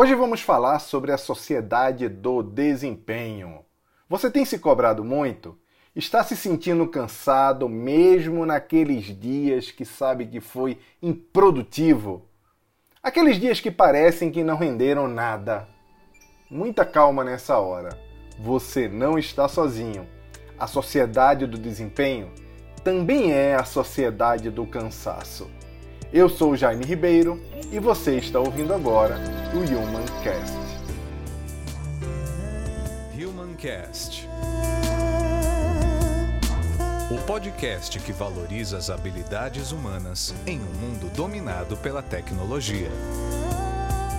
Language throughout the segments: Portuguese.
Hoje vamos falar sobre a sociedade do desempenho. Você tem se cobrado muito? Está se sentindo cansado mesmo naqueles dias que sabe que foi improdutivo? Aqueles dias que parecem que não renderam nada. Muita calma nessa hora. Você não está sozinho. A sociedade do desempenho também é a sociedade do cansaço. Eu sou Jaime Ribeiro e você está ouvindo agora o Human Cast. Human Cast. O podcast que valoriza as habilidades humanas em um mundo dominado pela tecnologia.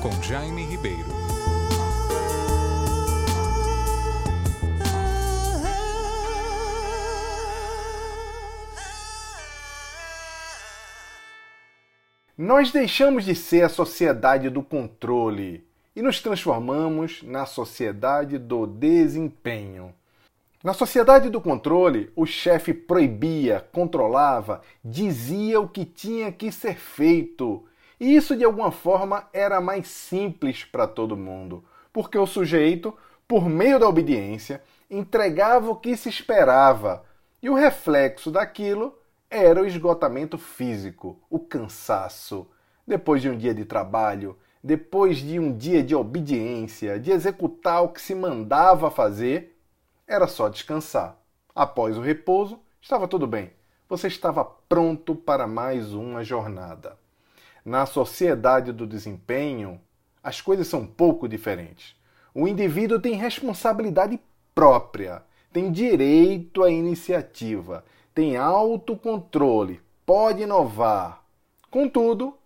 Com Jaime Ribeiro. Nós deixamos de ser a sociedade do controle e nos transformamos na sociedade do desempenho. Na sociedade do controle, o chefe proibia, controlava, dizia o que tinha que ser feito. E isso de alguma forma era mais simples para todo mundo, porque o sujeito, por meio da obediência, entregava o que se esperava, e o reflexo daquilo era o esgotamento físico, o cansaço. Depois de um dia de trabalho, depois de um dia de obediência, de executar o que se mandava fazer, era só descansar. Após o repouso, estava tudo bem. Você estava pronto para mais uma jornada. Na sociedade do desempenho, as coisas são um pouco diferentes. O indivíduo tem responsabilidade própria, tem direito à iniciativa, tem autocontrole, pode inovar. Contudo,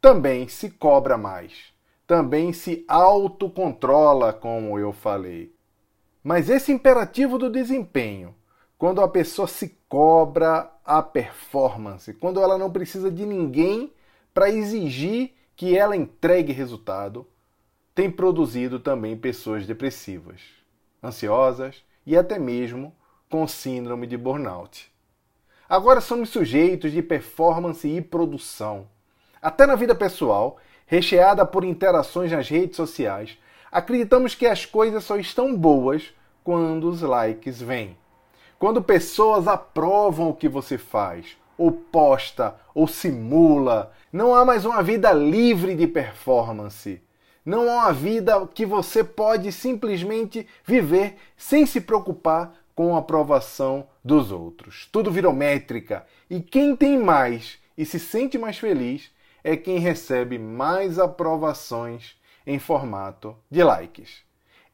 também se cobra mais, também se autocontrola, como eu falei. Mas esse imperativo do desempenho, quando a pessoa se cobra a performance, quando ela não precisa de ninguém para exigir que ela entregue resultado, tem produzido também pessoas depressivas, ansiosas e até mesmo com síndrome de burnout. Agora somos sujeitos de performance e produção. Até na vida pessoal, recheada por interações nas redes sociais, acreditamos que as coisas só estão boas quando os likes vêm. Quando pessoas aprovam o que você faz, ou posta, ou simula, não há mais uma vida livre de performance. Não há uma vida que você pode simplesmente viver sem se preocupar com a aprovação dos outros. Tudo virou métrica e quem tem mais e se sente mais feliz é quem recebe mais aprovações em formato de likes.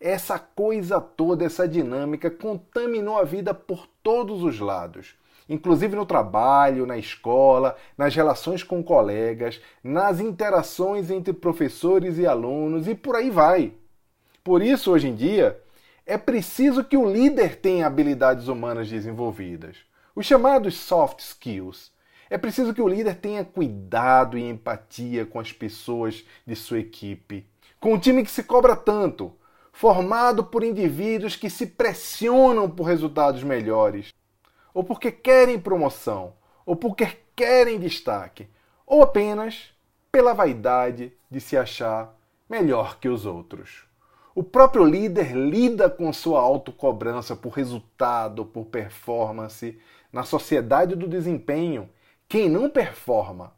Essa coisa toda, essa dinâmica contaminou a vida por todos os lados, inclusive no trabalho, na escola, nas relações com colegas, nas interações entre professores e alunos e por aí vai. Por isso, hoje em dia, é preciso que o líder tenha habilidades humanas desenvolvidas, os chamados soft skills. É preciso que o líder tenha cuidado e empatia com as pessoas de sua equipe, com o time que se cobra tanto, formado por indivíduos que se pressionam por resultados melhores, ou porque querem promoção, ou porque querem destaque, ou apenas pela vaidade de se achar melhor que os outros. O próprio líder lida com sua autocobrança por resultado, por performance. Na sociedade do desempenho, quem não performa,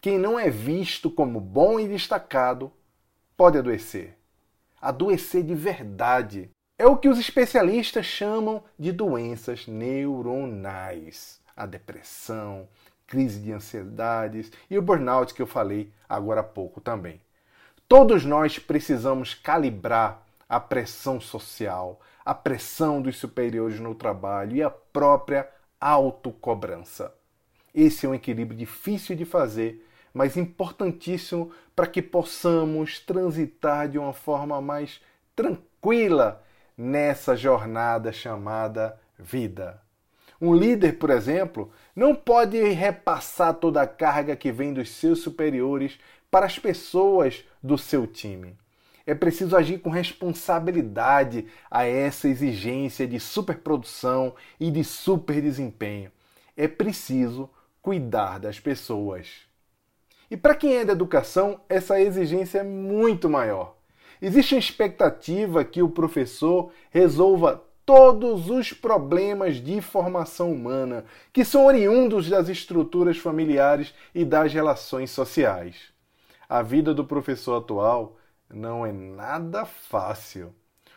quem não é visto como bom e destacado, pode adoecer. Adoecer de verdade. É o que os especialistas chamam de doenças neuronais. A depressão, crise de ansiedades e o burnout que eu falei agora há pouco também. Todos nós precisamos calibrar a pressão social, a pressão dos superiores no trabalho e a própria autocobrança. Esse é um equilíbrio difícil de fazer, mas importantíssimo para que possamos transitar de uma forma mais tranquila nessa jornada chamada vida. Um líder, por exemplo, não pode repassar toda a carga que vem dos seus superiores para as pessoas do seu time. É preciso agir com responsabilidade a essa exigência de superprodução e de super desempenho. É preciso cuidar das pessoas. E para quem é da educação, essa exigência é muito maior. Existe uma expectativa que o professor resolva todos os problemas de formação humana que são oriundos das estruturas familiares e das relações sociais. A vida do professor atual não é nada fácil.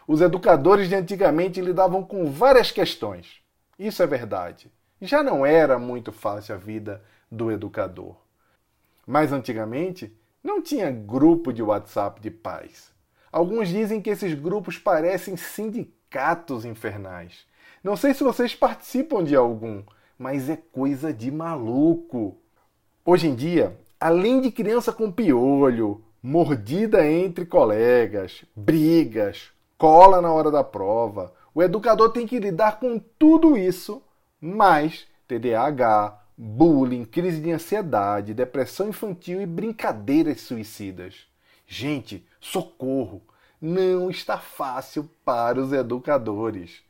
Os educadores de antigamente lidavam com várias questões. Isso é verdade. Já não era muito fácil a vida do educador. Mas antigamente não tinha grupo de WhatsApp de pais. Alguns dizem que esses grupos parecem sindicatos infernais. Não sei se vocês participam de algum, mas é coisa de maluco. Hoje em dia, além de criança com piolho, mordida entre colegas, brigas, cola na hora da prova, o educador tem que lidar com tudo isso, mais TDAH, bullying, crise de ansiedade, depressão infantil e brincadeiras suicidas. Gente, socorro! Não está fácil para os educadores.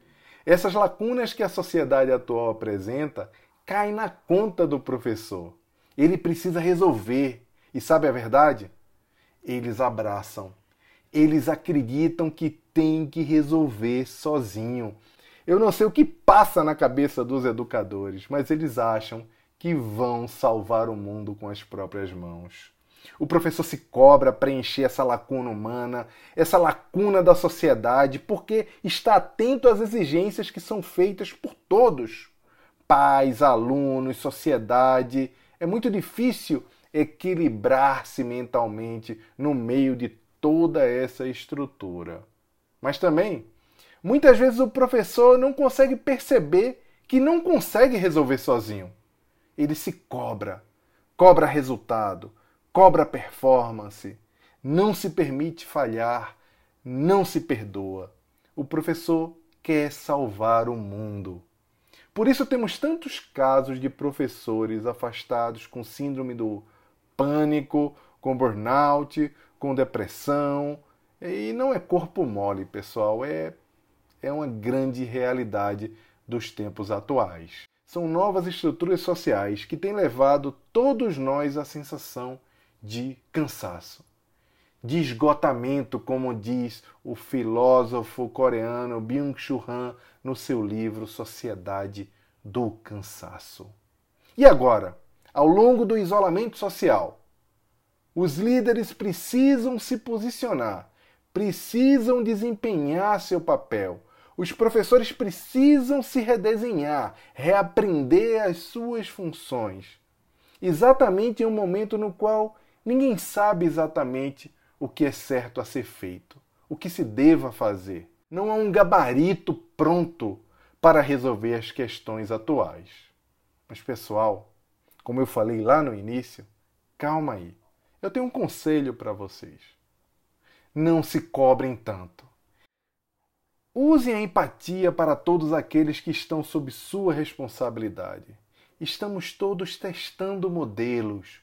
Essas lacunas que a sociedade atual apresenta caem na conta do professor. Ele precisa resolver. E sabe a verdade? Eles abraçam. Eles acreditam que tem que resolver sozinho. Eu não sei o que passa na cabeça dos educadores, mas eles acham que vão salvar o mundo com as próprias mãos. O professor se cobra preencher essa lacuna humana, essa lacuna da sociedade, porque está atento às exigências que são feitas por todos pais, alunos, sociedade. É muito difícil equilibrar-se mentalmente no meio de toda essa estrutura. Mas também, muitas vezes o professor não consegue perceber que não consegue resolver sozinho. Ele se cobra, cobra resultado, cobra performance, não se permite falhar, não se perdoa. O professor quer salvar o mundo. Por isso temos tantos casos de professores afastados com síndrome do pânico, com burnout, com depressão. E não é corpo mole, pessoal, é, é uma grande realidade dos tempos atuais. São novas estruturas sociais que têm levado todos nós à sensação de cansaço, de esgotamento, como diz o filósofo coreano Byung-Chul Han no seu livro Sociedade do Cansaço. E agora, ao longo do isolamento social, os líderes precisam se posicionar, precisam desempenhar seu papel. Os professores precisam se redesenhar, reaprender as suas funções. Exatamente em um momento no qual Ninguém sabe exatamente o que é certo a ser feito, o que se deva fazer. Não há um gabarito pronto para resolver as questões atuais. Mas, pessoal, como eu falei lá no início, calma aí. Eu tenho um conselho para vocês. Não se cobrem tanto. Usem a empatia para todos aqueles que estão sob sua responsabilidade. Estamos todos testando modelos,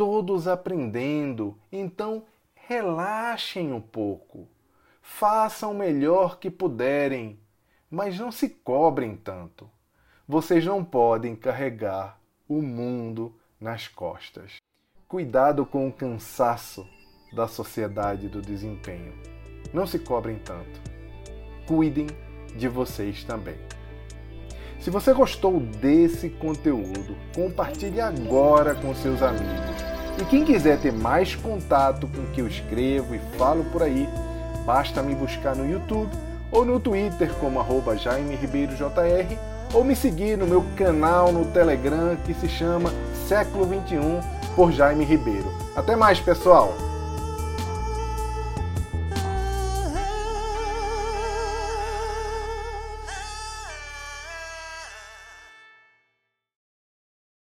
todos aprendendo, então relaxem um pouco. Façam o melhor que puderem, mas não se cobrem tanto. Vocês não podem carregar o mundo nas costas. Cuidado com o cansaço da sociedade do desempenho. Não se cobrem tanto. Cuidem de vocês também. Se você gostou desse conteúdo, compartilhe agora com seus amigos e quem quiser ter mais contato com o que eu escrevo e falo por aí, basta me buscar no YouTube ou no Twitter como arroba Jaime Ribeiro JR ou me seguir no meu canal no Telegram que se chama Século 21 por Jaime Ribeiro. Até mais, pessoal!